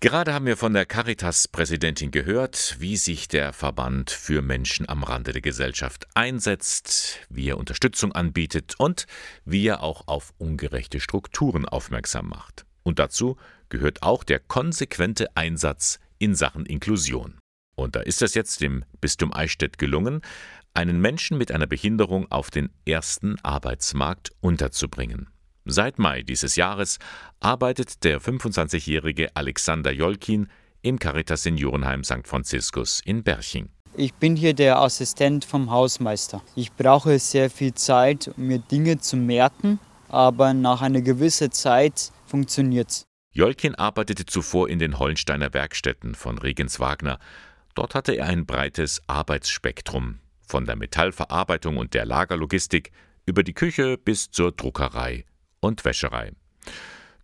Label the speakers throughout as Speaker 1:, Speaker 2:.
Speaker 1: Gerade haben wir von der Caritas-Präsidentin gehört, wie sich der Verband für Menschen am Rande der Gesellschaft einsetzt, wie er Unterstützung anbietet und wie er auch auf ungerechte Strukturen aufmerksam macht. Und dazu gehört auch der konsequente Einsatz in Sachen Inklusion. Und da ist es jetzt dem Bistum Eichstätt gelungen, einen Menschen mit einer Behinderung auf den ersten Arbeitsmarkt unterzubringen. Seit Mai dieses Jahres arbeitet der 25-jährige Alexander Jolkin im Caritas Seniorenheim St. Franziskus in Berching.
Speaker 2: Ich bin hier der Assistent vom Hausmeister. Ich brauche sehr viel Zeit, um mir Dinge zu merken, aber nach einer gewissen Zeit funktioniert es.
Speaker 1: Jolkin arbeitete zuvor in den Hollensteiner Werkstätten von Regens Wagner. Dort hatte er ein breites Arbeitsspektrum, von der Metallverarbeitung und der Lagerlogistik über die Küche bis zur Druckerei und Wäscherei.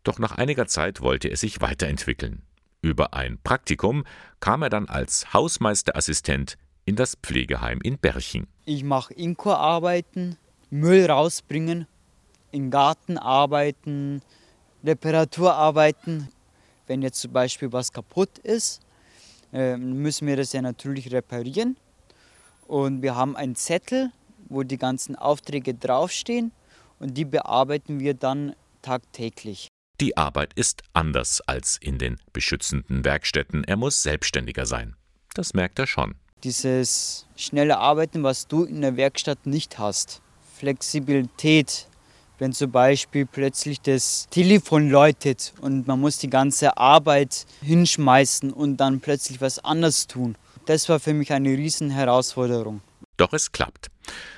Speaker 1: Doch nach einiger Zeit wollte er sich weiterentwickeln. Über ein Praktikum kam er dann als Hausmeisterassistent in das Pflegeheim in Berching.
Speaker 2: Ich mache Inko-Arbeiten, Müll rausbringen, im Garten arbeiten, Reparaturarbeiten. Wenn jetzt zum Beispiel was kaputt ist, ähm, müssen wir das ja natürlich reparieren. Und wir haben einen Zettel, wo die ganzen Aufträge draufstehen und die bearbeiten wir dann tagtäglich.
Speaker 1: Die Arbeit ist anders als in den beschützenden Werkstätten. Er muss selbstständiger sein. Das merkt er schon.
Speaker 2: Dieses schnelle Arbeiten, was du in der Werkstatt nicht hast. Flexibilität, wenn zum Beispiel plötzlich das Telefon läutet und man muss die ganze Arbeit hinschmeißen und dann plötzlich was anderes tun. Das war für mich eine riesen Herausforderung.
Speaker 1: Doch es klappt.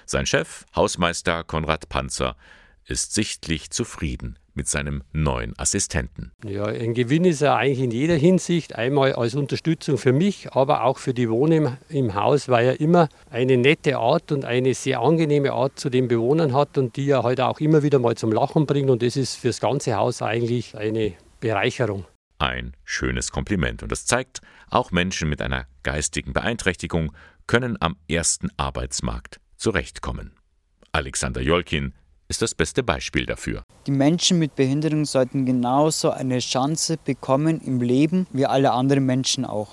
Speaker 1: Sein Chef, Hausmeister Konrad Panzer, ist sichtlich zufrieden mit seinem neuen Assistenten.
Speaker 3: Ja, ein Gewinn ist er eigentlich in jeder Hinsicht. Einmal als Unterstützung für mich, aber auch für die Wohner im, Haus, weil er immer eine nette Art und eine sehr angenehme Art zu den Bewohnern hat und die er heute halt auch immer wieder mal zum Lachen bringt. Und das ist fürs ganze Haus eigentlich eine Bereicherung.
Speaker 1: Ein schönes Kompliment. Und das zeigt, auch Menschen mit einer geistigen Beeinträchtigung können am ersten Arbeitsmarkt zurechtkommen. Alexander Jolkin ist das beste Beispiel dafür.
Speaker 2: Die Menschen mit Behinderung sollten genauso eine Chance bekommen im Leben wie alle anderen Menschen auch.